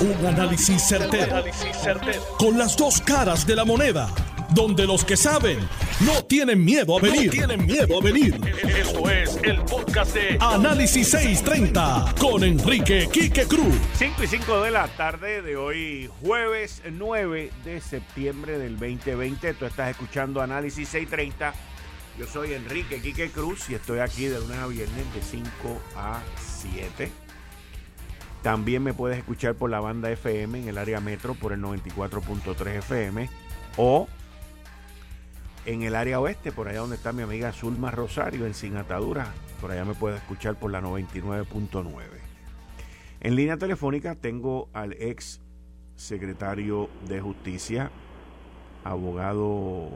Un análisis certero, Con las dos caras de la moneda. Donde los que saben no tienen miedo a venir. tienen miedo a venir. Esto es el podcast de Análisis 630 con Enrique Quique Cruz. 5 y 5 de la tarde de hoy, jueves 9 de septiembre del 2020. Tú estás escuchando Análisis 630. Yo soy Enrique Quique Cruz y estoy aquí de lunes a viernes de 5 a 7 también me puedes escuchar por la banda FM en el área metro por el 94.3 FM o en el área oeste, por allá donde está mi amiga Zulma Rosario en Sin Atadura. Por allá me puedes escuchar por la 99.9. En línea telefónica tengo al ex secretario de Justicia, abogado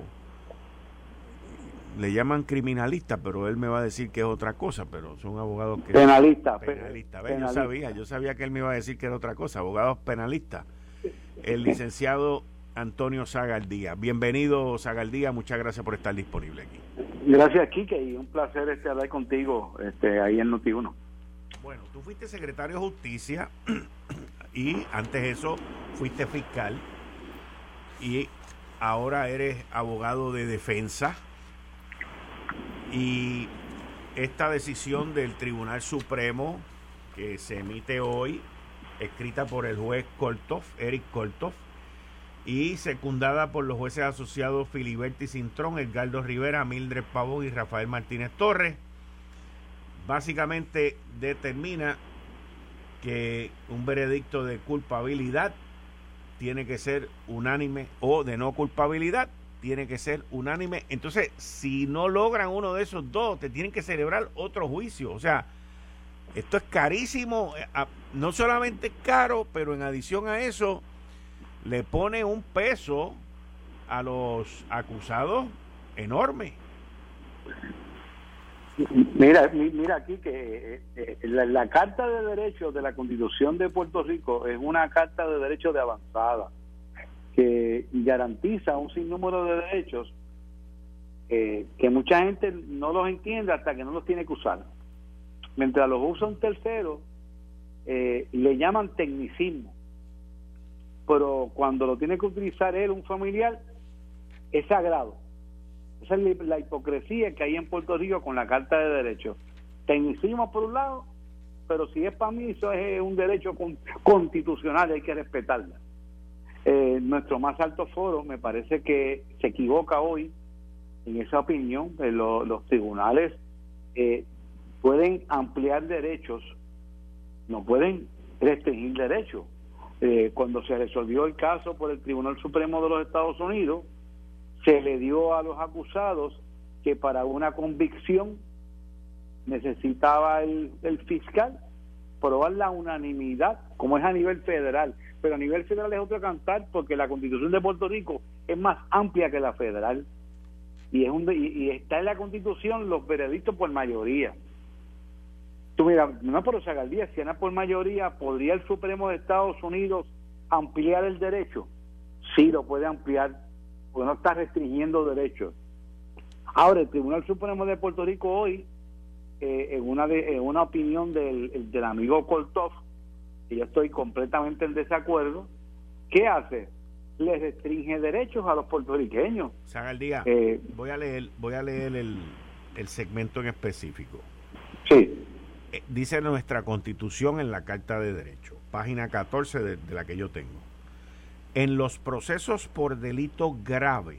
le llaman criminalista, pero él me va a decir que es otra cosa, pero son abogados que... Penalista. Penalista. Yo sabía, yo sabía que él me iba a decir que era otra cosa, abogados penalistas. El licenciado Antonio Zagaldía. Bienvenido, Zagaldía, muchas gracias por estar disponible aquí. Gracias, Kike, y un placer este, hablar contigo este, ahí en Noti1. Bueno, tú fuiste secretario de Justicia y antes de eso fuiste fiscal y ahora eres abogado de defensa y esta decisión del Tribunal Supremo que se emite hoy, escrita por el juez Koltov, Eric Koltov, y secundada por los jueces asociados Filiberti Cintrón, Edgardo Rivera, Mildred Pavón y Rafael Martínez Torres, básicamente determina que un veredicto de culpabilidad tiene que ser unánime o de no culpabilidad tiene que ser unánime. Entonces, si no logran uno de esos dos, te tienen que celebrar otro juicio. O sea, esto es carísimo. Eh, no solamente caro, pero en adición a eso, le pone un peso a los acusados enorme. Mira, mira aquí que eh, eh, la, Carta de Derechos de la Constitución de Puerto Rico es una carta de derechos de avanzada que garantiza un sinnúmero de derechos eh, que mucha gente no los entiende hasta que no los tiene que usar. Mientras los usa un tercero, eh, le llaman tecnicismo. Pero cuando lo tiene que utilizar él, un familiar, es sagrado. Esa es la hipocresía que hay en Puerto Rico con la Carta de Derechos. Tecnicismo por un lado, pero si es para mí, eso es un derecho constitucional, hay que respetarla. Eh, nuestro más alto foro me parece que se equivoca hoy en esa opinión. Eh, los tribunales eh, pueden ampliar derechos, no pueden restringir derechos. cuando se resolvió el caso por el Tribunal Supremo de los Estados Unidos, se le dio a los acusados que para una convicción necesitaba el, el fiscal probar la unanimidad, como es a nivel federal pero a nivel federal es otro cantar porque la constitución de Puerto Rico es más amplia que la federal. Y es un, y, está en la constitución los veredictos por mayoría. Tú mira no por los agaldías si era por mayoría podría el Supremo de Estados Unidos ampliar el derecho sí lo puede ampliar porque no está restringiendo derechos. Ahora el Tribunal Supremo de Puerto Rico hoy eh, en una de, una opinión del, del amigo Koltov y yo estoy completamente en desacuerdo, ¿qué hace? Le restringe derechos a los puertorriqueños. San día, eh, voy a leer, voy a leer el, segmento en específico. Sí. Eh, dice nuestra constitución en la Carta de Derechos, página 14 de, de la que yo tengo. En los procesos por delito grave,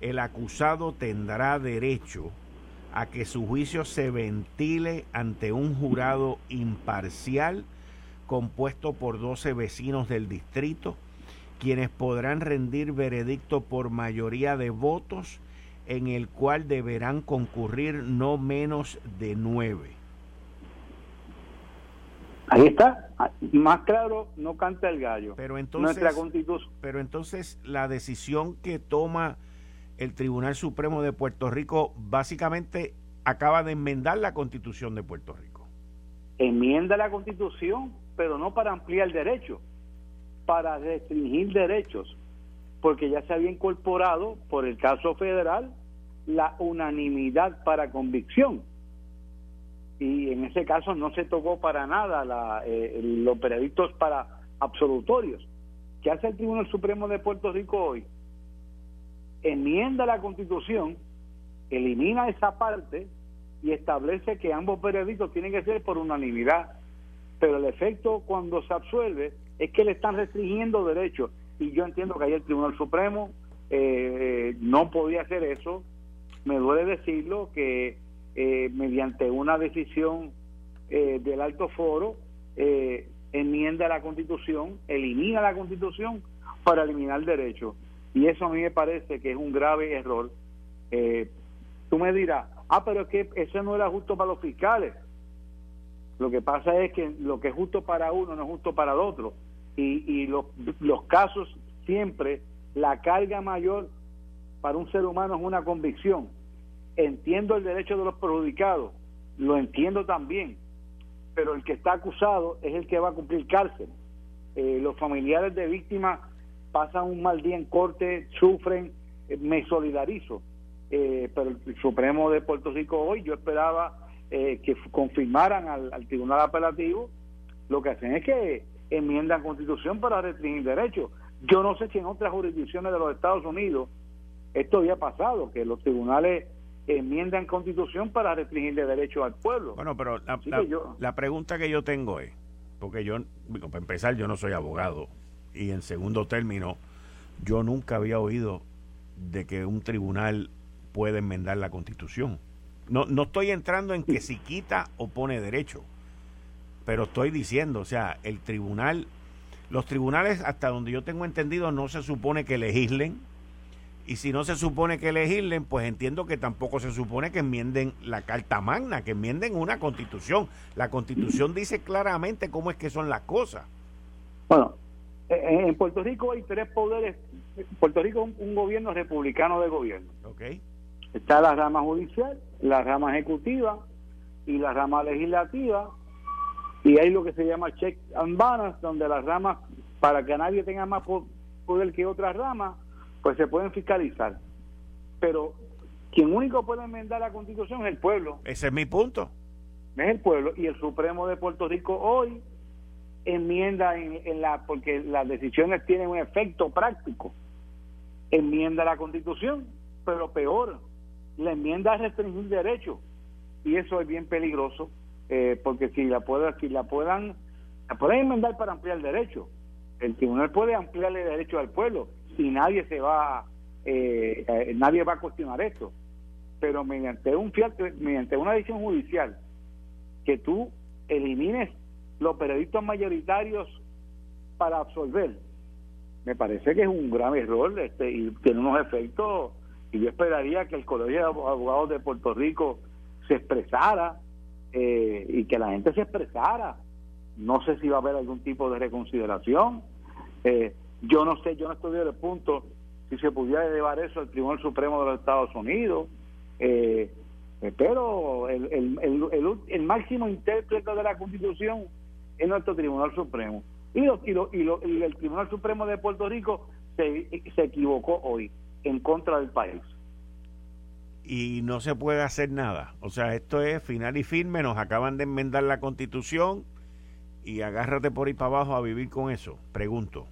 el acusado tendrá derecho a que su juicio se ventile ante un jurado imparcial compuesto por 12 vecinos del distrito, quienes podrán rendir veredicto por mayoría de votos, en el cual deberán concurrir no menos de nueve. Ahí está, más claro no canta el gallo. Pero entonces, pero entonces la decisión que toma el Tribunal Supremo de Puerto Rico básicamente acaba de enmendar la Constitución de Puerto Rico. Enmienda la Constitución, pero no para ampliar derechos, para restringir derechos, porque ya se había incorporado por el caso federal la unanimidad para convicción. Y en ese caso no se tocó para nada la, eh, los veredictos para absolutorios. ¿Qué hace el Tribunal Supremo de Puerto Rico hoy? Enmienda la Constitución, elimina esa parte y establece que ambos periodistas tienen que ser por unanimidad. Pero el efecto cuando se absuelve es que le están restringiendo derechos. Y yo entiendo que ahí el Tribunal Supremo eh, no podía hacer eso. Me duele decirlo que eh, mediante una decisión eh, del alto foro enmienda la Constitución, elimina la Constitución para eliminar derechos. Y eso a mí me parece que es un grave error. tú me dirás, ah, pero es que eso no era justo para los fiscales. Lo que pasa es que lo que es justo para uno no es justo para el otro. Y, y los, los casos siempre, la carga mayor para un ser humano es una convicción. Entiendo el derecho de los perjudicados, lo entiendo también, pero el que está acusado es el que va a cumplir cárcel. Eh, los familiares de víctimas pasan un mal día en corte, sufren, eh, me solidarizo, eh, pero el Supremo de Puerto Rico hoy yo esperaba eh, que confirmaran al, Tribunal Apelativo, lo que hacen es que enmiendan constitución para restringir derechos. Yo no sé si en otras jurisdicciones de los Estados Unidos esto había pasado, que los tribunales enmiendan constitución para restringir derechos al pueblo. Bueno, pero la, pregunta que yo tengo es, porque yo, para empezar, yo no soy abogado, y en segundo término, yo nunca había oído de que un tribunal puede enmendar la constitución. No, no estoy entrando en que si quita o pone derecho, pero estoy diciendo, o sea, el tribunal, los tribunales, hasta donde yo tengo entendido, no se supone que legislen, y si no se supone que legislen, pues entiendo que tampoco se supone que enmienden la Carta Magna, que enmienden una constitución. La constitución dice claramente cómo es que son las cosas. Bueno, en Puerto Rico hay tres poderes. Puerto Rico es un, gobierno republicano de gobierno. Okay. Está la rama judicial, la rama ejecutiva y la rama legislativa. Y hay lo que se llama check and balance, donde las ramas, para que nadie tenga más poder que otras ramas, pues se pueden fiscalizar. Pero quien único puede enmendar la constitución es el pueblo. Ese es mi punto. Es el pueblo. Y el Supremo de Puerto Rico hoy enmienda en la, porque las decisiones tienen un efecto práctico. Enmienda la constitución, pero peor, la enmienda es restringir derechos. Y eso es bien peligroso eh, porque si la puedan si la puedan la pueden enmendar para ampliar derechos. El tribunal puede ampliarle derechos al pueblo y nadie se va eh, eh, nadie va a cuestionar esto. Pero mediante un mediante una decisión judicial que tú elimines los periodistas mayoritarios para absolver me parece que es un grave error este y tiene unos efectos y yo esperaría que el Colegio de Abogados de Puerto Rico se expresara eh, y que la gente se expresara. No sé si va a haber algún tipo de reconsideración. Eh, yo no sé, yo no estoy el punto si se pudiera llevar eso al Tribunal Supremo de los Estados Unidos. Eh, pero el, el, el, el, máximo intérprete de la Constitución es nuestro Tribunal Supremo. Y, lo, y, lo, y, lo, y el Tribunal Supremo de Puerto Rico se, se equivocó hoy en contra del país. Y no se puede hacer nada. O sea, esto es final y firme, nos acaban de enmendar la constitución y agárrate por ahí para abajo a vivir con eso. Pregunto.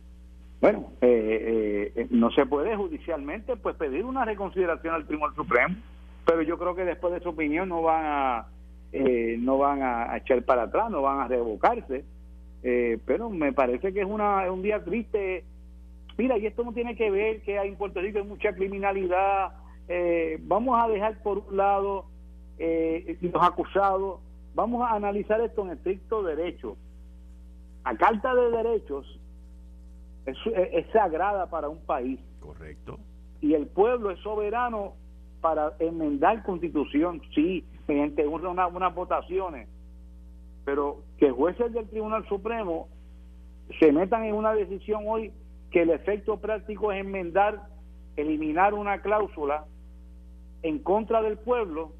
Bueno, eh, eh, no se puede judicialmente pues pedir una reconsideración al Tribunal Supremo, pero yo creo que después de su opinión no van a eh, no van a echar para atrás, no van a revocarse. pero me parece que es una, un día triste mira, y esto no tiene que ver que hay en Puerto Rico hay mucha criminalidad, eh, vamos a dejar por un lado eh, los acusados, vamos a analizar esto en estricto derecho. La Carta de Derechos es, es, sagrada para un país. Correcto. Y el pueblo es soberano para enmendar constitución, sí, mediante una, unas votaciones, pero que jueces del Tribunal Supremo se metan en una decisión hoy que el efecto práctico es enmendar, eliminar una cláusula en contra del pueblo,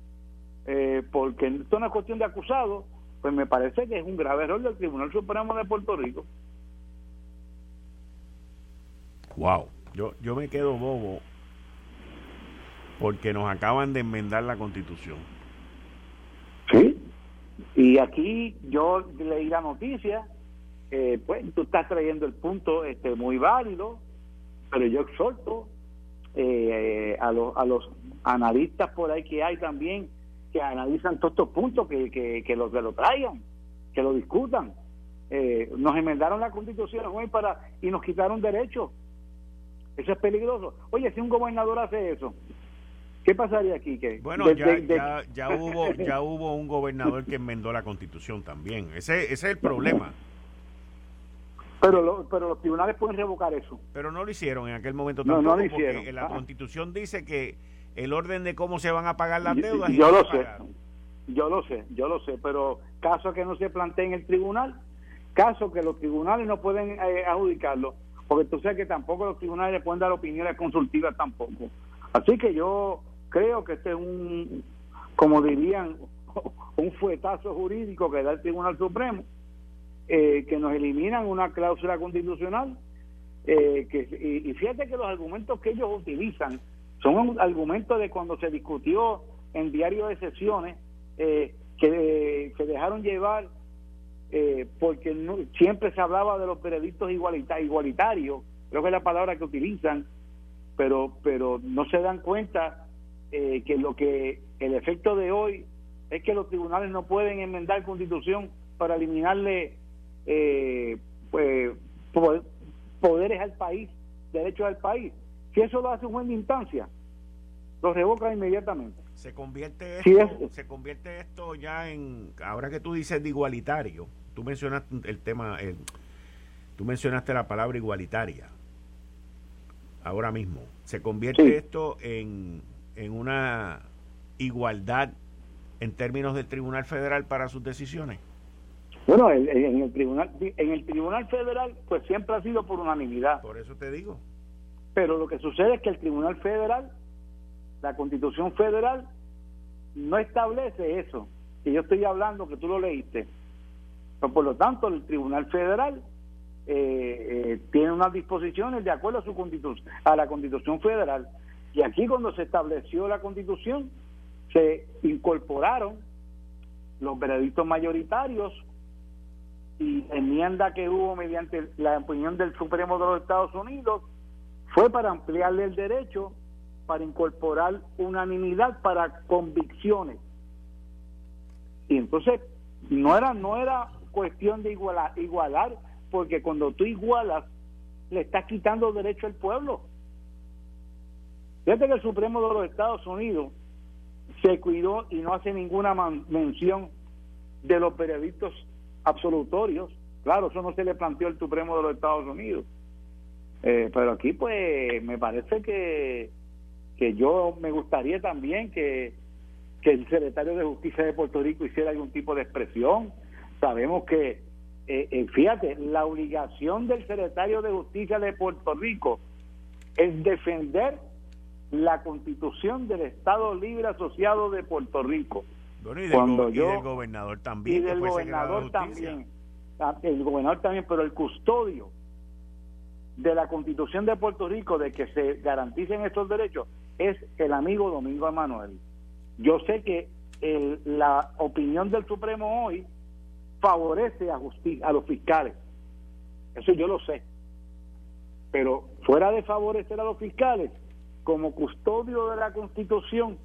eh, porque esto no es cuestión de acusado, pues me parece que es un grave error del Tribunal Supremo de Puerto Rico. Wow, yo, yo me quedo bobo porque nos acaban de enmendar la constitución. Sí, y aquí yo leí la noticia eh, pues tú estás trayendo el punto este muy válido, pero yo exhorto eh, a, los, a los analistas por ahí que hay también que analizan todos estos puntos, que, que, que, lo, que lo traigan, que lo discutan. Eh, nos enmendaron la constitución hoy para y nos quitaron derechos. Eso es peligroso. Oye, si un gobernador hace eso, ¿qué pasaría aquí? que Bueno, ya, ya, hubo ya hubo un gobernador que enmendó la constitución también. Ese, ese es el problema. Pero, pero los tribunales pueden revocar eso. Pero no lo hicieron en aquel momento tampoco, no, lo hicieron. porque la ah. constitución dice que el orden de cómo se van a pagar las deudas. Yo, lo sé, yo lo sé, yo lo sé, pero caso que no se plantee en el tribunal, caso que los tribunales no pueden eh, adjudicarlo, porque tú sabes que tampoco los tribunales pueden dar opiniones consultivas tampoco. Así que yo creo que este es un, como dirían, un fuetazo jurídico que da el Tribunal Supremo, eh, que nos eliminan una cláusula constitucional. Eh, que, y, y, fíjate que los argumentos que ellos utilizan son argumentos de cuando se discutió en diario de sesiones eh, que se dejaron llevar eh, porque siempre se hablaba de los periodistas igualitarios, creo que es la palabra que utilizan, pero pero no se dan cuenta eh, que lo que el efecto de hoy es que los tribunales no pueden enmendar constitución para eliminarle eh, pues, poderes al país, derechos al país. Si eso lo hace un juez de instancia, lo revoca inmediatamente. Se convierte esto, se convierte esto ya en, ahora que tú dices de igualitario, tú mencionaste el tema, el, tú mencionaste la palabra igualitaria, ahora mismo, se convierte esto en, en una igualdad en términos del Tribunal Federal para sus decisiones. Bueno, en el tribunal en el tribunal federal pues siempre ha sido por unanimidad. Por eso te digo. Pero lo que sucede es que el tribunal federal la constitución federal no establece eso, que yo estoy hablando, que tú lo leíste. Pero por lo tanto, el Tribunal Federal eh, eh, tiene unas disposiciones de acuerdo a su constitución, a la Constitución Federal. Y aquí cuando se estableció la Constitución, se incorporaron los veredictos mayoritarios y enmienda que hubo mediante la opinión del Supremo de los Estados Unidos fue para ampliarle el derecho para incorporar unanimidad para convicciones. Y entonces no era no era cuestión de igualar, igualar porque cuando tú igualas le estás quitando derecho al pueblo. Fíjate que el Supremo de los Estados Unidos se cuidó y no hace ninguna mención de los veredictos absolutorios. Claro, eso no se le planteó al Supremo de los Estados Unidos. Eh, pero aquí pues me parece que que yo me gustaría también que, el secretario de Justicia de Puerto Rico hiciera algún tipo de expresión. Sabemos que, eh, eh, fíjate, la obligación del secretario de Justicia de Puerto Rico es defender la constitución del Estado Libre Asociado de Puerto Rico. Y, Cuando yo, del gobernador también. Y del gobernador también. El gobernador también, pero el custodio de la constitución de Puerto Rico de que se garanticen estos derechos es el amigo Domingo Emanuel. Yo sé que la opinión del Supremo hoy favorece a, a los fiscales. Eso yo lo sé. Pero fuera de favorecer a los fiscales, como custodio de la Constitución,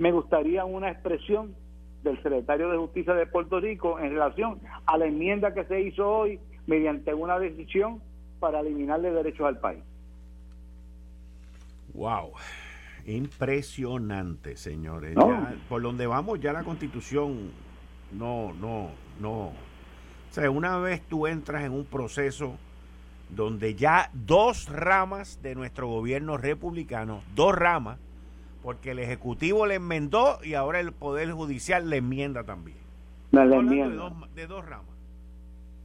me gustaría una expresión del secretario de Justicia de Puerto Rico en relación a la enmienda que se hizo hoy mediante una decisión para eliminarle derechos al país. Wow. Impresionante, señores. por donde vamos, ya la constitución no, no, no. O sea, una vez tú entras en un proceso donde ya dos ramas de nuestro gobierno republicano, dos ramas, porque el Ejecutivo le enmendó y ahora el Poder Judicial le enmienda también. De, dos, ramas.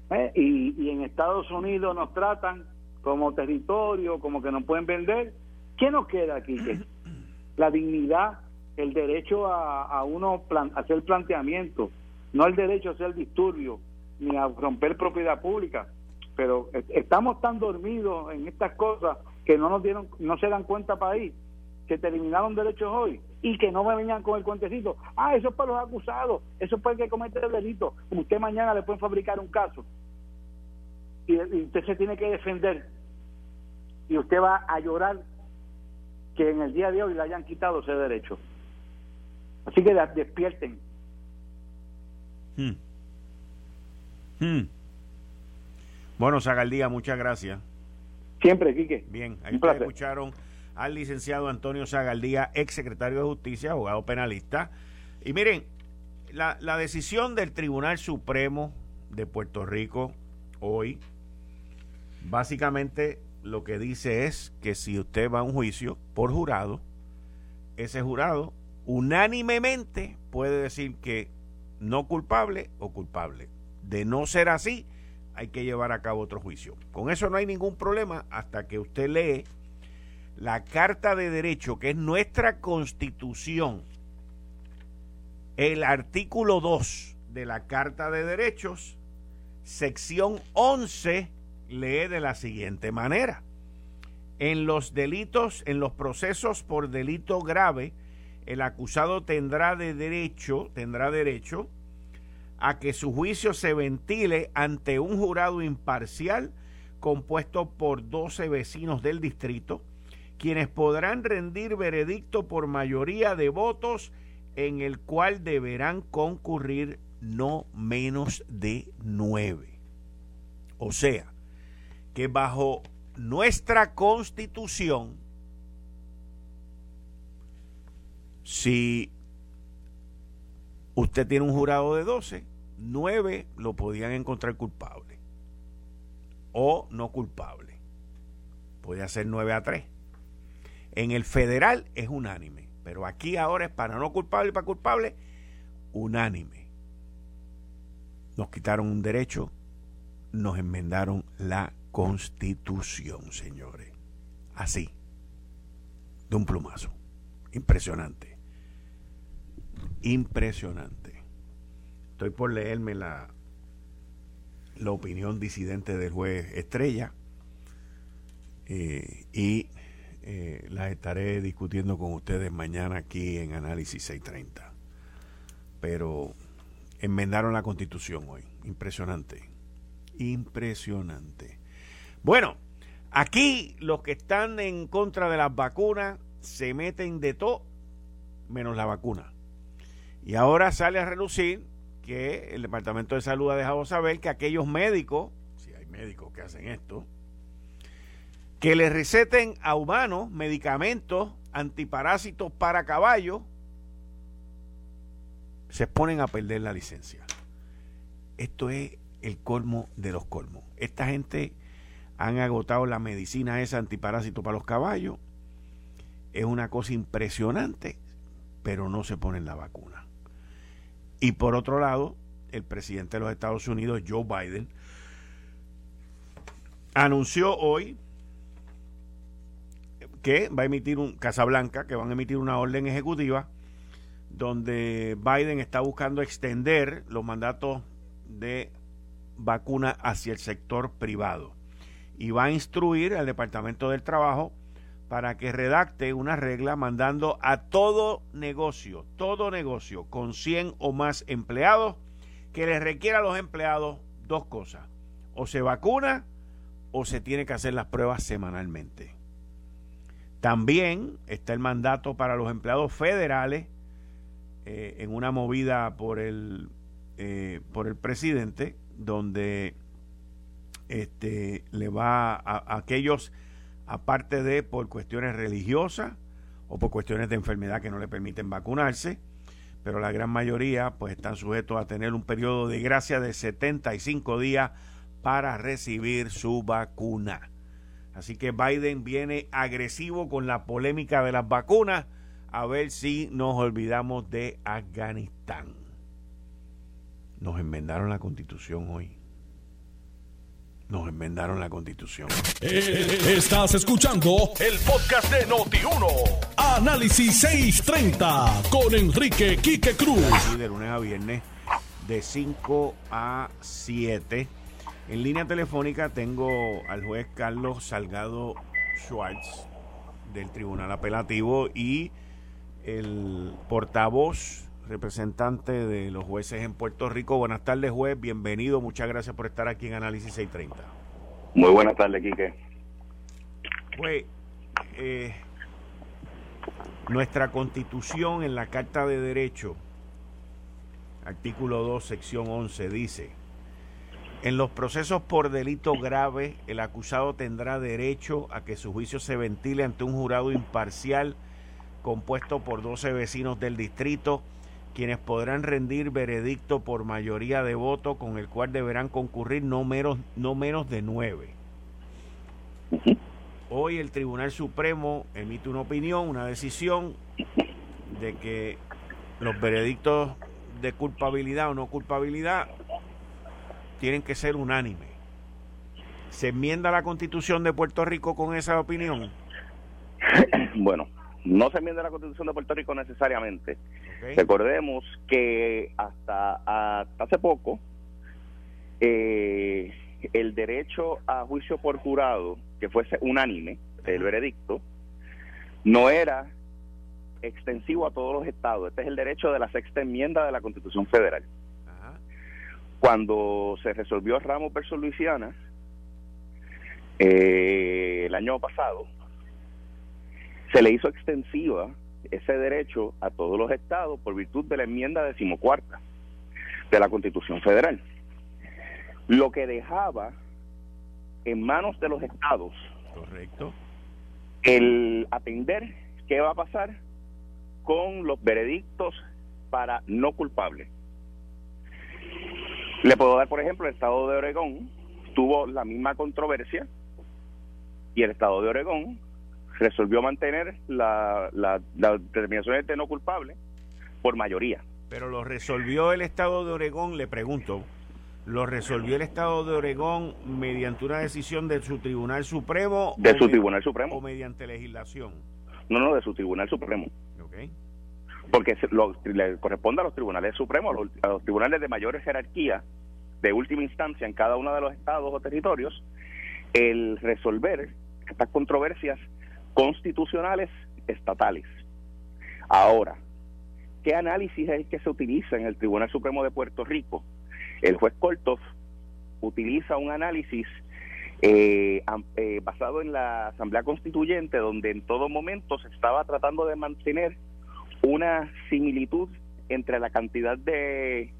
Eh, y, y en Estados Unidos nos tratan como territorio, como que nos pueden vender ¿Qué nos queda aquí? La dignidad, el derecho a, a uno hacer planteamiento, no el derecho a hacer disturbio ni a romper propiedad pública. Pero estamos tan dormidos en estas cosas que no nos dieron, no se dan cuenta ahí, que te eliminaron derechos hoy y que no me vengan con el cuentecito. Ah, eso es para los acusados, eso es para el que comete el delito. Usted mañana le pueden fabricar un caso y, usted se tiene que defender y usted va a llorar que en el día de hoy le hayan quitado ese derecho. Así que despierten. Hmm. Hmm. Bueno, Zagaldía, muchas gracias. Siempre, Quique. Bien, ahí escucharon al licenciado Antonio Zagaldía, ex secretario de Justicia, abogado penalista. Y miren, la, la decisión del Tribunal Supremo de Puerto Rico hoy, básicamente lo que dice es que si usted va a un juicio por jurado, ese jurado unánimemente puede decir que no culpable o culpable. De no ser así, hay que llevar a cabo otro juicio. Con eso no hay ningún problema hasta que usted lee la Carta de Derecho, que es nuestra constitución, el artículo 2 de la Carta de Derechos, sección 11, lee de la siguiente manera. En los delitos, en los procesos por delito grave, el acusado tendrá de derecho, tendrá derecho a que su juicio se ventile ante un jurado imparcial compuesto por 12 vecinos del distrito, quienes podrán rendir veredicto por mayoría de votos en el cual deberán concurrir no menos de nueve. O sea, que bajo nuestra constitución, si usted tiene un jurado de 12, nueve lo podían encontrar culpable o no culpable. Puede ser 9 a 3. En el federal es unánime, pero aquí ahora es para no culpable y para culpable, unánime. Nos quitaron un derecho, nos enmendaron la constitución, señores. Así, de un plumazo. Impresionante. Impresionante. Estoy por leerme la, la opinión disidente del juez Estrella eh, y eh, las estaré discutiendo con ustedes mañana aquí en Análisis 630. Pero enmendaron la constitución hoy. Impresionante. Impresionante. Bueno, aquí los que están en contra de las vacunas se meten de todo menos la vacuna. Y ahora sale a relucir que el Departamento de Salud ha dejado saber que aquellos médicos, si hay médicos que hacen esto, que le receten a humanos medicamentos antiparásitos para caballos, se ponen a perder la licencia. Esto es el colmo de los colmos. Esta gente han agotado la medicina esa antiparásito para los caballos. Es una cosa impresionante, pero no se ponen la vacuna. Y por otro lado, el presidente de los Estados Unidos, Joe Biden, anunció hoy que va a emitir un Casablanca, que van a emitir una orden ejecutiva donde Biden está buscando extender los mandatos de vacuna hacia el sector privado y va a instruir al Departamento del Trabajo para que redacte una regla mandando a todo negocio, todo negocio con 100 o más empleados que les requiera a los empleados dos cosas, o se vacuna o se tiene que hacer las pruebas semanalmente. También está el mandato para los empleados federales eh, en una movida por el, eh, por el presidente, donde este, le va a, aquellos, aparte de por cuestiones religiosas o por cuestiones de enfermedad que no le permiten vacunarse, pero la gran mayoría pues están sujetos a tener un periodo de gracia de 75 días para recibir su vacuna. Así que Biden viene agresivo con la polémica de las vacunas, a ver si nos olvidamos de Afganistán. Nos enmendaron la constitución hoy. Nos enmendaron la constitución. Eh, estás escuchando el podcast de Noti1. Análisis 630 con Enrique Quique Cruz. De lunes a viernes de 5 a 7 en línea telefónica tengo al juez Carlos Salgado Schwartz del Tribunal Apelativo y el portavoz representante de los jueces en Puerto Rico. Buenas tardes, juez. Bienvenido. Muchas gracias por estar aquí en Análisis 630. Muy buenas tardes, Quique. Pues, eh, nuestra constitución en la Carta de Derecho, artículo 2, sección 11, dice, en los procesos por delito grave, el acusado tendrá derecho a que su juicio se ventile ante un jurado imparcial compuesto por 12 vecinos del distrito, quienes podrán rendir veredicto por mayoría de votos, con el cual deberán concurrir no menos, no menos de nueve. Hoy el Tribunal Supremo emite una opinión, una decisión de que los veredictos de culpabilidad o no culpabilidad tienen que ser unánimes. ¿Se enmienda la constitución de Puerto Rico con esa opinión? Bueno, no se enmienda la constitución de Puerto Rico necesariamente. Recordemos que hasta, hace poco eh, el derecho a juicio por jurado, que fuese unánime, el veredicto, no era extensivo a todos los estados. Este es el derecho de la sexta enmienda de la Constitución Federal. Cuando se resolvió Ramos versus Luisiana, eh, el año pasado, se le hizo extensiva ese derecho a todos los estados por virtud de la enmienda decimocuarta de la Constitución Federal. Lo que dejaba en manos de los estados correcto el atender qué va a pasar con los veredictos para no culpables. Le puedo dar, por ejemplo, el estado de Oregón tuvo la misma controversia y el estado de Oregón resolvió mantener la, la, determinación de no culpable por mayoría. Pero lo resolvió el estado de Oregón, le pregunto, ¿lo resolvió el estado de Oregón mediante una decisión de su Tribunal Supremo? De su Tribunal Supremo. ¿O mediante legislación? No, no, de su Tribunal Supremo. Porque le corresponde a los tribunales supremos, a los, tribunales de mayor jerarquía, de última instancia en cada uno de los estados o territorios, el resolver estas controversias constitucionales estatales. Ahora, ¿qué análisis es el que se utiliza en el Tribunal Supremo de Puerto Rico? El juez Korthoff utiliza un análisis eh, eh, basado en la Asamblea Constituyente, donde en todo momento se estaba tratando de mantener una similitud entre la cantidad de,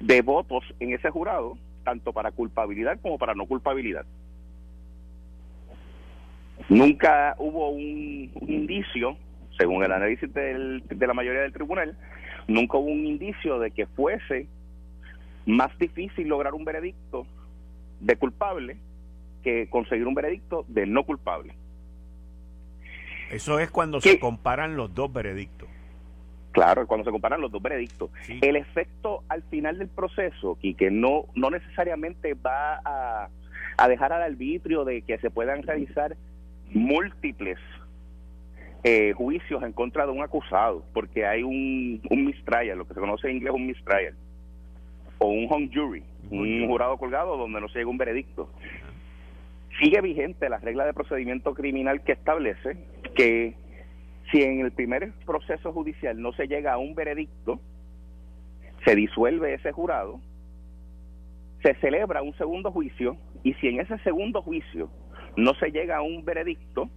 de votos en ese jurado, tanto para culpabilidad como para no culpabilidad. Nunca hubo un, indicio, según el análisis del, de la mayoría del tribunal, nunca hubo un indicio de que fuese más difícil lograr un veredicto de culpable que conseguir un veredicto de no culpable. Eso es cuando se comparan los dos veredictos. Claro, cuando se comparan los dos veredictos. El efecto al final del proceso, y que no, no necesariamente va a, a dejar al arbitrio de que se puedan realizar múltiples eh, juicios en contra de un acusado, porque hay un, un mistrial, lo que se conoce en inglés un mistrial, o un hung jury, un jurado colgado donde no se llega un veredicto. Sigue vigente la regla de procedimiento criminal que establece que si en el primer proceso judicial no se llega a un veredicto, se disuelve ese jurado, se celebra un segundo juicio y si en ese segundo juicio no se llega a un veredicto,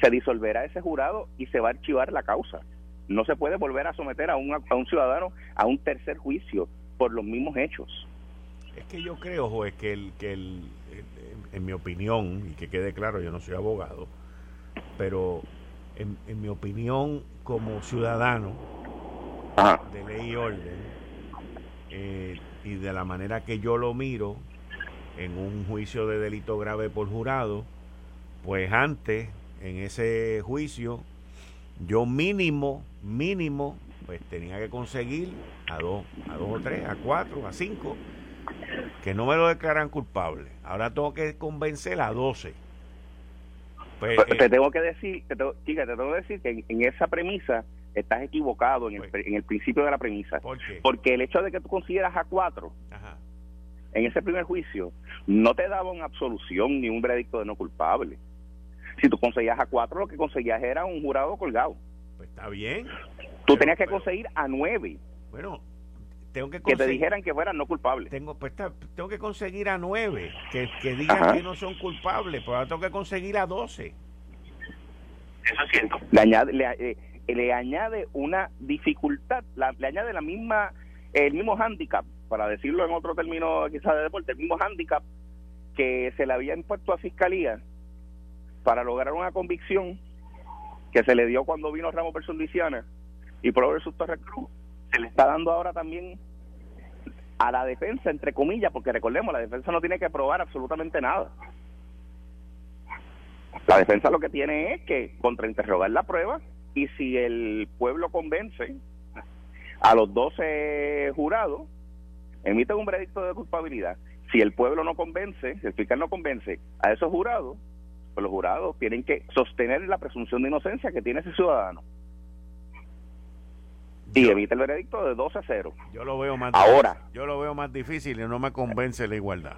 se disolverá ese jurado y se va a archivar la causa. No se puede volver a someter a un, a un ciudadano a un tercer juicio por los mismos hechos. Es que yo creo, juez, que, el, que el, en mi opinión, y que quede claro, yo no soy abogado, pero en, mi opinión, como ciudadano de ley y orden, eh, y de la manera que yo lo miro en un juicio de delito grave por jurado, pues antes, en ese juicio, yo mínimo, mínimo, pues tenía que conseguir a dos, a dos o tres, a cuatro, a cinco, que no me lo declaran culpable. Ahora tengo que convencer a doce pues, te eh, tengo que decir, te tengo, chica, te tengo que decir que en, esa premisa estás equivocado en, el, pues, en el principio de la premisa. Porque el hecho de que tú consideras a cuatro en ese primer juicio no te daba una absolución ni un veredicto de no culpable. Si tú conseguías a cuatro, lo que conseguías era un jurado colgado. Pues está bien. Tú tenías que conseguir a nueve. Bueno, tengo que, que te dijeran que fueran no culpables. Tengo, pues, tengo que conseguir a nueve que, que digan que no son culpables, pero ahora tengo que conseguir a doce. Eso es cierto. Le añade, le, eh, le añade una dificultad, le añade la misma, el mismo hándicap, para decirlo en otro término quizás de deporte, el mismo hándicap que se le había impuesto a Fiscalía para lograr una convicción que se le dio cuando vino Ramos versus Luisiana y Pro versus Torres Cruz, se le está dando ahora también a la defensa, entre comillas, porque recordemos, la defensa no tiene que probar absolutamente nada. La defensa lo que tiene es que contrainterrogar la prueba y si el pueblo convence a los 12 jurados, emite un veredicto de culpabilidad. Si el pueblo no convence, si el fiscal no convence a esos jurados, pues los jurados tienen que sostener la presunción de inocencia que tiene ese ciudadano. Y evita el veredicto de 12 a 0. Yo lo veo más Ahora, yo lo veo más difícil y no me convence la igualdad.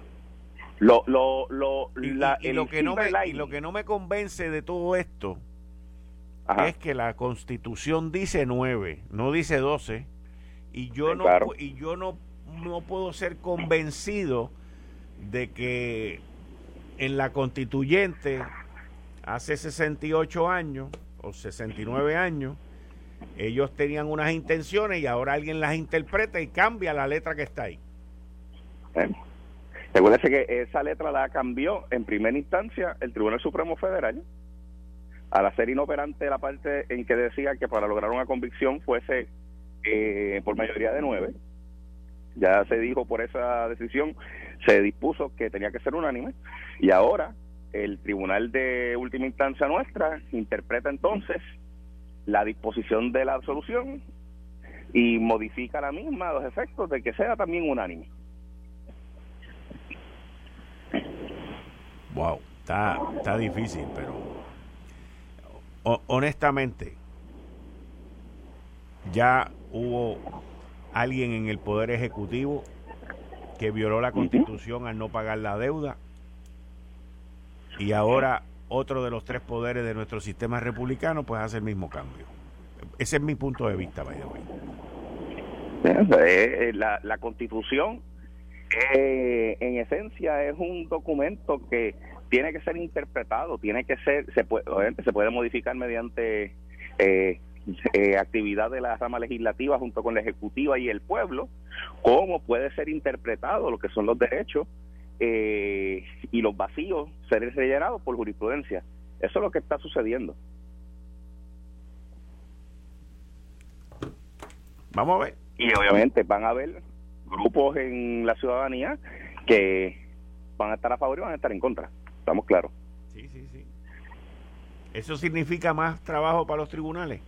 Lo, lo, lo, y, lo que no me, lo que no me convence de todo esto es que la Constitución dice 9, no dice 12 y yo no y yo no no puedo ser convencido de que en la constituyente hace 68 años o 69 años ellos tenían unas intenciones y ahora alguien las interpreta y cambia la letra que está ahí. Recuérdese que esa letra la cambió en primera instancia el Tribunal Supremo Federal al hacer inoperante la parte en que decía que para lograr una convicción fuese eh, por mayoría de nueve ya se dijo por esa decisión, se dispuso que tenía que ser unánime y ahora el tribunal de última instancia nuestra interpreta entonces la disposición de la absolución y modifica la misma a los efectos de que sea también unánime. Wow, está, está difícil, pero honestamente ya hubo alguien en el Poder Ejecutivo que violó la Constitución al no pagar la deuda y ahora otro de los tres poderes de nuestro sistema republicano pues hace el mismo cambio. Ese es mi punto de vista, by eh, la, la Constitución eh, en esencia es un documento que tiene que ser interpretado, tiene que ser, se puede, obviamente se puede modificar mediante eh, eh, actividad de la rama legislativa junto con la ejecutiva y el pueblo, cómo puede ser interpretado lo que son los derechos eh, y los vacíos ser rellenados por jurisprudencia. Eso es lo que está sucediendo. Vamos a ver. Y obviamente van a haber grupos en la ciudadanía que van a estar a favor y van a estar en contra. Estamos claros. Sí, sí, sí. ¿Eso significa más trabajo para los tribunales?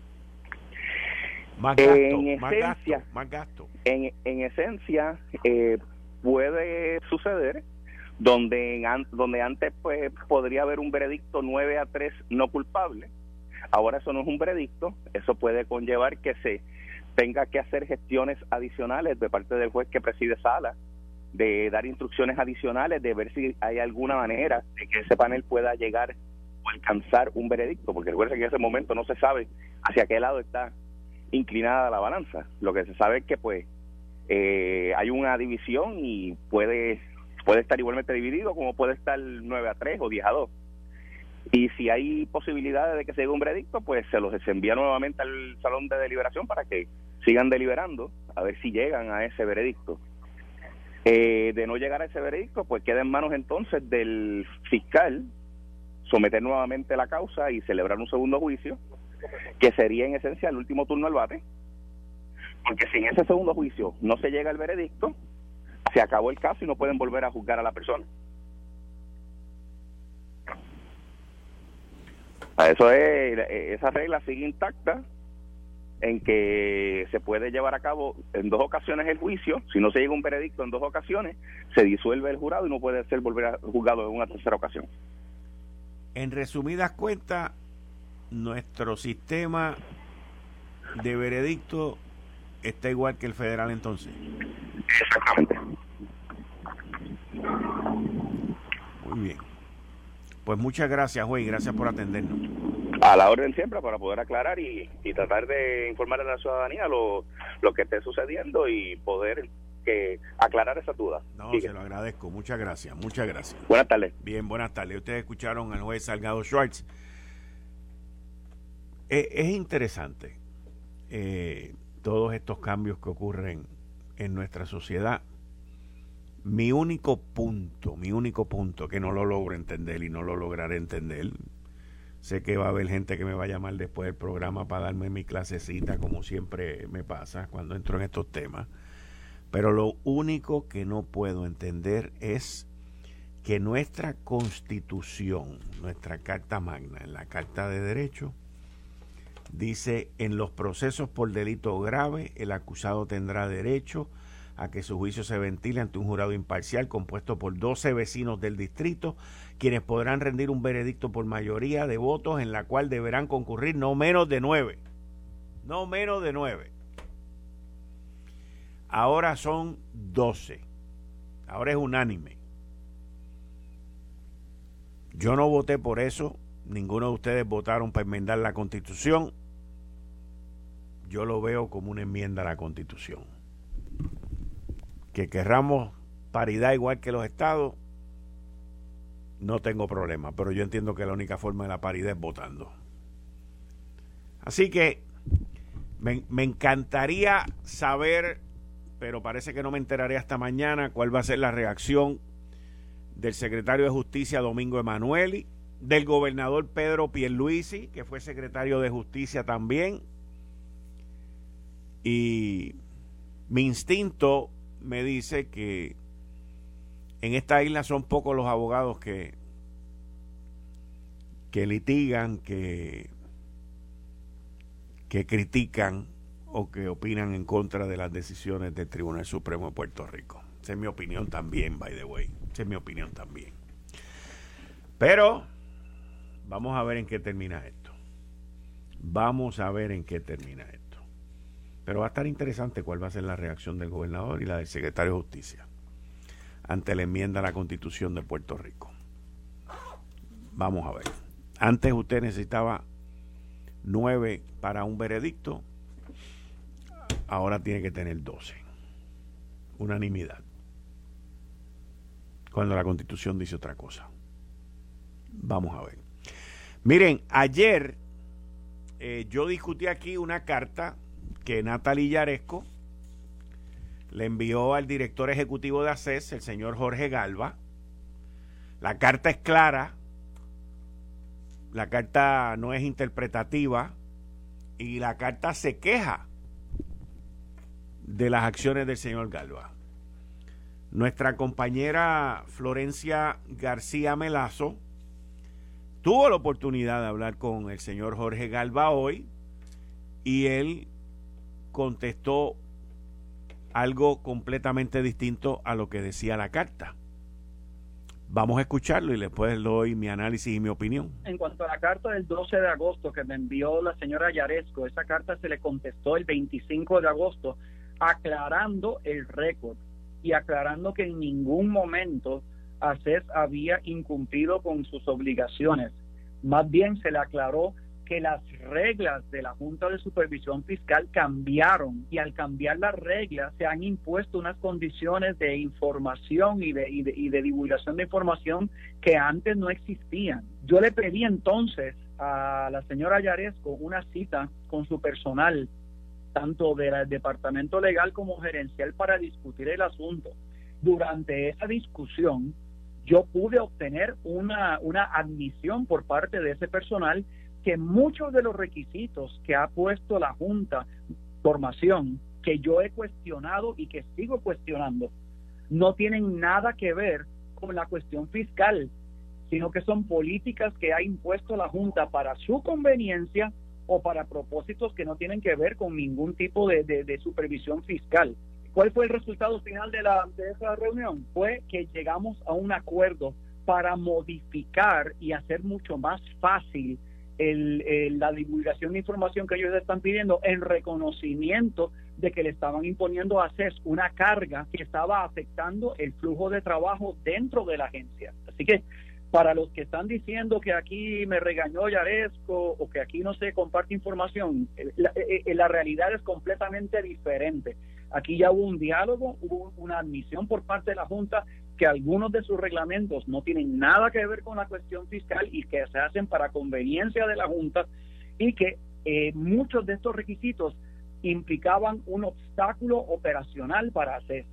Más gasto, en más esencia, gasto, En, en esencia, eh, puede suceder donde, donde antes pues podría haber un veredicto 9 a 3 no culpable. Ahora eso no es un veredicto, eso puede conllevar que se tenga que hacer gestiones adicionales de parte del juez que preside sala, de dar instrucciones adicionales, de ver si hay alguna manera de que ese panel pueda llegar o alcanzar un veredicto, porque recuerden que en ese momento no se sabe hacia qué lado está inclinada la balanza. Lo que se sabe es que pues eh, hay una división y puede puede estar igualmente dividido como puede estar 9 a 3 o 10 a 2. Y si hay posibilidades de que se llegue un veredicto, pues se los envía nuevamente al salón de deliberación para que sigan deliberando a ver si llegan a ese veredicto. Eh, de no llegar a ese veredicto, pues queda en manos entonces del fiscal someter nuevamente la causa y celebrar un segundo juicio que sería en esencia el último turno al bate, porque si ese segundo juicio no se llega al veredicto, se acabó el caso y no pueden volver a juzgar a la persona. Eso es, esa regla sigue intacta en que se puede llevar a cabo en dos ocasiones el juicio, si no se llega a un veredicto en dos ocasiones, se disuelve el jurado y no puede ser volver a juzgado en una tercera ocasión. En resumidas cuentas, nuestro sistema de veredicto está igual que el federal entonces. Exactamente. Muy bien. Pues muchas gracias, juez, gracias por atendernos. a la orden siempre para poder aclarar y, tratar de informar a la ciudadanía lo, lo que esté sucediendo y poder que aclarar esa duda. No, se lo agradezco. Muchas gracias. Muchas gracias. Buenas tardes. Bien, buenas tardes. Ustedes escucharon al juez Salgado Schwartz. Eh, es interesante eh, todos estos cambios que ocurren en nuestra sociedad. Mi único punto, mi único punto que no lo logro entender y no lo lograré entender, sé que va a haber gente que me va a llamar después del programa para darme mi clasecita, como siempre me pasa cuando entro en estos temas, pero lo único que no puedo entender es que nuestra constitución, nuestra Carta Magna, en la Carta de Derecho, dice, en los procesos por delito grave, el acusado tendrá derecho a que su juicio se ventile ante un jurado imparcial compuesto por 12 vecinos del distrito, quienes podrán rendir un veredicto por mayoría de votos en la cual deberán concurrir no menos de nueve. No menos de nueve. Ahora son 12. Ahora es unánime. Yo no voté por eso. Ninguno de ustedes votaron para enmendar la constitución. Yo lo veo como una enmienda a la constitución que querramos paridad igual que los estados, no tengo problema, pero yo entiendo que la única forma de la paridad es votando. Así que me, me, encantaría saber, pero parece que no me enteraré hasta mañana, cuál va a ser la reacción del secretario de Justicia Domingo Emanueli, del gobernador Pedro Pierluisi, que fue secretario de Justicia también. Y mi instinto me dice que en esta isla son pocos los abogados que, que litigan, que, que critican o que opinan en contra de las decisiones del Tribunal Supremo de Puerto Rico. Esa es mi opinión también, by the way. Esa es mi opinión también. Pero vamos a ver en qué termina esto. Vamos a ver en qué termina esto. Pero va a estar interesante cuál va a ser la reacción del gobernador y la del secretario de Justicia ante la enmienda a la constitución de Puerto Rico. Vamos a ver. Antes usted necesitaba nueve para un veredicto, ahora tiene que tener doce. Unanimidad. Cuando la constitución dice otra cosa. Vamos a ver. Miren, ayer eh, yo discutí aquí una carta que Natalie Yaresco le envió al director ejecutivo de ACES, el señor Jorge Galva. La carta es clara, la carta no es interpretativa y la carta se queja de las acciones del señor Galva. Nuestra compañera Florencia García Melazo tuvo la oportunidad de hablar con el señor Jorge Galva hoy y él contestó algo completamente distinto a lo que decía la carta. Vamos a escucharlo y después doy mi análisis y mi opinión. En cuanto a la carta del 12 de agosto que me envió la señora Yaresco, esa carta se le contestó el 25 de agosto aclarando el récord y aclarando que en ningún momento ACES había incumplido con sus obligaciones. Más bien se le aclaró que las reglas de la Junta de Supervisión Fiscal cambiaron y al cambiar las reglas se han impuesto unas condiciones de información y de, y de, divulgación de información que antes no existían. Yo le pedí entonces a la señora Yaresco una cita con su personal, tanto del departamento legal como gerencial, para discutir el asunto. Durante esa discusión, yo pude obtener una, una admisión por parte de ese personal que muchos de los requisitos que ha puesto la Junta formación que yo he cuestionado y que sigo cuestionando no tienen nada que ver con la cuestión fiscal, sino que son políticas que ha impuesto la Junta para su conveniencia o para propósitos que no tienen que ver con ningún tipo de, de, supervisión fiscal. ¿Cuál fue el resultado final de, la, de esa reunión? Fue que llegamos a un acuerdo para modificar y hacer mucho más fácil el, la divulgación de información que ellos están pidiendo en reconocimiento de que le estaban imponiendo a CES una carga que estaba afectando el flujo de trabajo dentro de la agencia. Así que Para los que están diciendo que aquí me regañó Yaresco o que aquí no se comparte información, la, la realidad es completamente diferente. Aquí ya hubo un diálogo, hubo una admisión por parte de la Junta que algunos de sus reglamentos no tienen nada que ver con la cuestión fiscal y que se hacen para conveniencia de la Junta y que eh, muchos de estos requisitos implicaban un obstáculo operacional para hacer.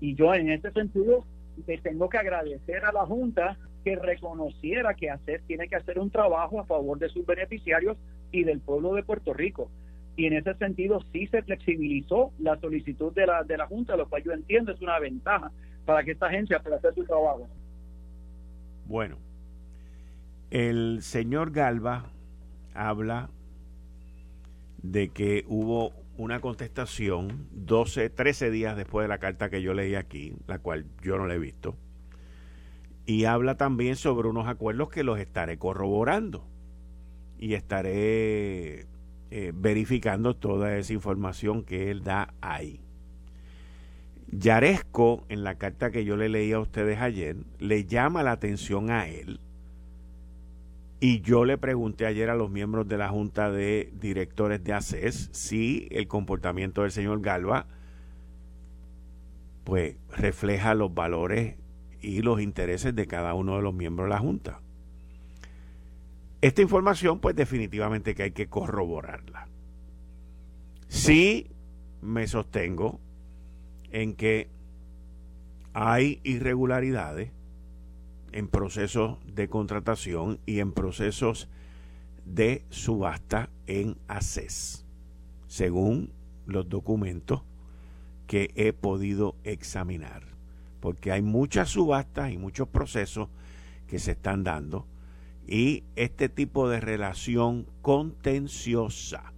Y yo en este sentido le tengo que agradecer a la Junta que reconociera que hacer tiene que hacer un trabajo a favor de sus beneficiarios y del pueblo de Puerto Rico. Y en ese sentido sí se flexibilizó la solicitud de la, de la Junta, lo cual yo entiendo es una ventaja para que esta agencia pueda hacer su trabajo. Bueno, el señor Galva habla de que hubo una contestación 12, 13 días después de la carta que yo leí aquí, la cual yo no la he visto, y habla también sobre unos acuerdos que los estaré corroborando y estaré eh, verificando toda esa información que él da ahí. Yaresco, en la carta que yo le leí a ustedes ayer, le llama la atención a él. Y yo le pregunté ayer a los miembros de la Junta de Directores de ACES si el comportamiento del señor Galva pues refleja los valores y los intereses de cada uno de los miembros de la Junta. Esta información pues definitivamente que hay que corroborarla. Sí me sostengo en que hay irregularidades en procesos de contratación y en procesos de subasta en ACES, según los documentos que he podido examinar, porque hay muchas subastas y muchos procesos que se están dando y este tipo de relación contenciosa,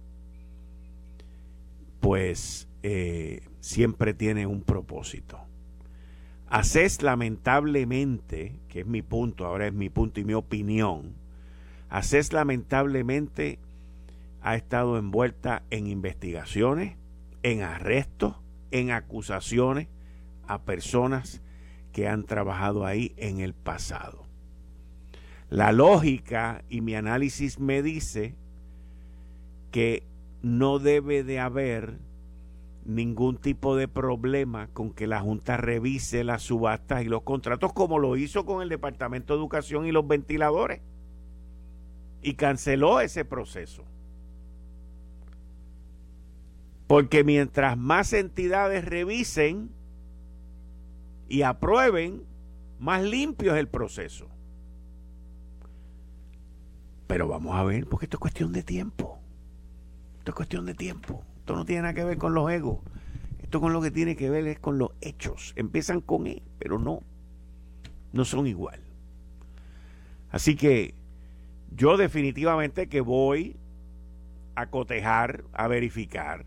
pues eh, siempre tiene un propósito. ACES lamentablemente, que es mi punto, ahora es mi punto y mi opinión, ACES lamentablemente ha estado envuelta en investigaciones, en arrestos, en acusaciones a personas que han trabajado ahí en el pasado. La lógica y mi análisis me dice que no debe de haber ningún tipo de problema con que la Junta revise las subastas y los contratos como lo hizo con el Departamento de Educación y los ventiladores. Y canceló ese proceso. Porque mientras más entidades revisen y aprueben, más limpio es el proceso. Pero vamos a ver, porque esto es cuestión de tiempo. Esto es cuestión de tiempo. Esto no tiene nada que ver con los egos. Esto con lo que tiene que ver es con los hechos. Empiezan con E, pero no. No son igual. Así que yo definitivamente que voy a cotejar, a verificar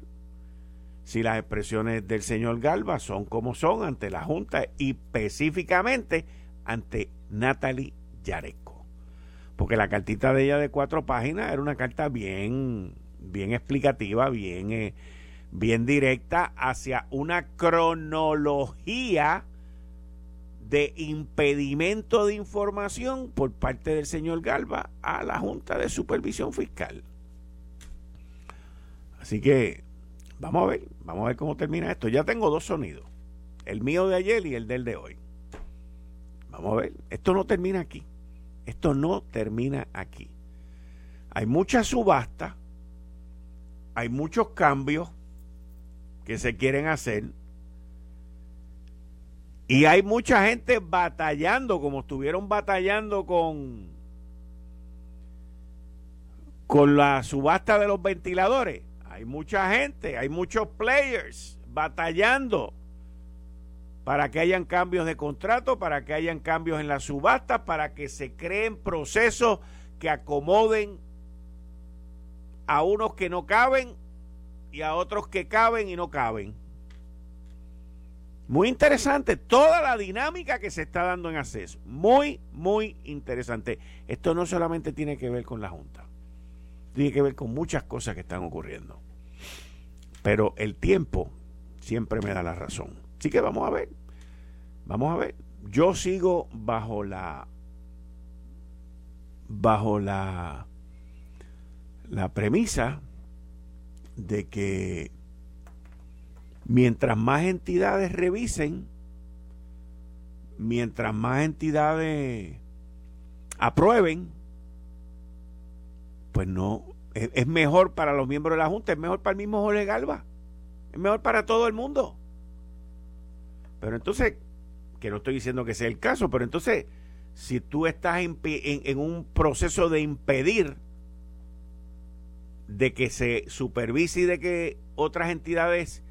si las expresiones del señor Galva son como son ante la Junta y específicamente ante Natalie Yareco. Porque la cartita de ella de cuatro páginas era una carta bien bien explicativa, bien, eh, bien directa hacia una cronología de impedimento de información por parte del señor Galva a la Junta de Supervisión Fiscal. Así que vamos a ver, vamos a ver cómo termina esto. Ya tengo dos sonidos, el mío de ayer y el del de hoy. Vamos a ver, esto no termina aquí. Esto no termina aquí. Hay muchas subastas hay muchos cambios que se quieren hacer y hay mucha gente batallando como estuvieron batallando con con la subasta de los ventiladores. Hay mucha gente, hay muchos players batallando para que hayan cambios de contrato, para que hayan cambios en la subasta, para que se creen procesos que acomoden a unos que no caben y a otros que caben y no caben. Muy interesante toda la dinámica que se está dando en acceso. Muy, muy interesante. Esto no solamente tiene que ver con la Junta. Tiene que ver con muchas cosas que están ocurriendo. Pero el tiempo siempre me da la razón. Así que vamos a ver. Vamos a ver. Yo sigo bajo la bajo la, la premisa de que mientras más entidades revisen, mientras más entidades aprueben, pues no, es, mejor para los miembros de la Junta, es mejor para el mismo Jorge Galva, es mejor para todo el mundo. Pero entonces, que no estoy diciendo que sea el caso, pero entonces, si tú estás en, en un proceso de impedir de que se supervise y de que otras entidades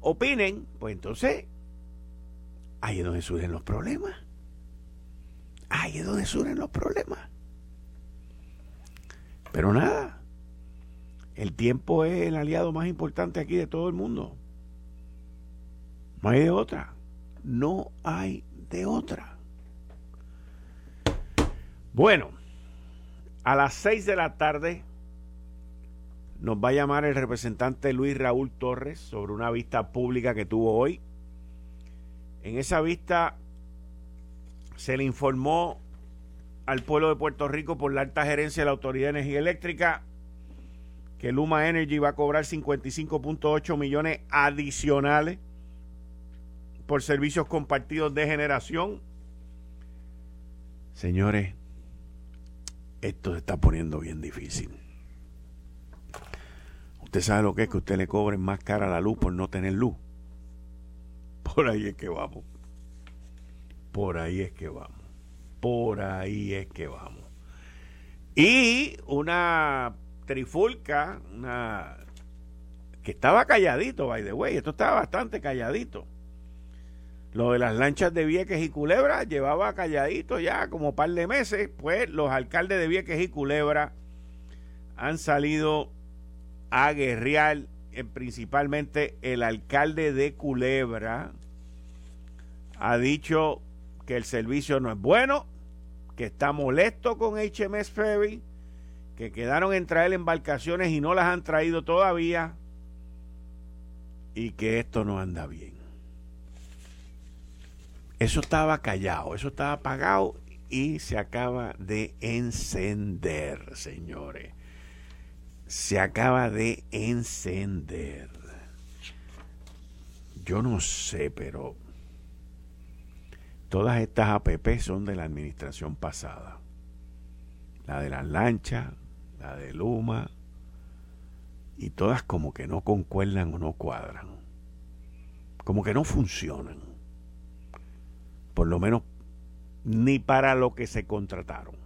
opinen, pues entonces ahí es donde surgen los problemas. Ahí es donde surgen los problemas. Pero nada, el tiempo es el aliado más importante aquí de todo el mundo. No hay de otra. No hay de otra. Bueno, a las seis de la tarde nos va a llamar el representante Luis Raúl Torres sobre una vista pública que tuvo hoy. En esa vista se le informó al pueblo de Puerto Rico por la alta gerencia de la Autoridad de Energía Eléctrica que Luma Energy va a cobrar 55.8 millones adicionales por servicios compartidos de generación. Señores, esto se está poniendo bien difícil. Usted sabe lo que es que usted le cobre más cara la luz por no tener luz. Por ahí es que vamos. Por ahí es que vamos. Por ahí es que vamos. Y una trifulca, una que estaba calladito, by the way, esto estaba bastante calladito. Lo de las lanchas de Vieques y Culebra llevaba calladito ya como par de meses, pues los alcaldes de Vieques y Culebra han salido a guerrear, eh, principalmente el alcalde de Culebra ha dicho que el servicio no es bueno, que está molesto con HMS Ferry, que quedaron en traer embarcaciones y no las han traído todavía y que esto no anda bien. Eso estaba callado, eso estaba apagado y se acaba de encender, señores se acaba de encender. Yo no sé, pero todas estas APP son de la administración pasada. La de las lanchas, la de Luma, y todas como que no concuerdan o no cuadran. Como que no funcionan. Por lo menos ni para lo que se contrataron.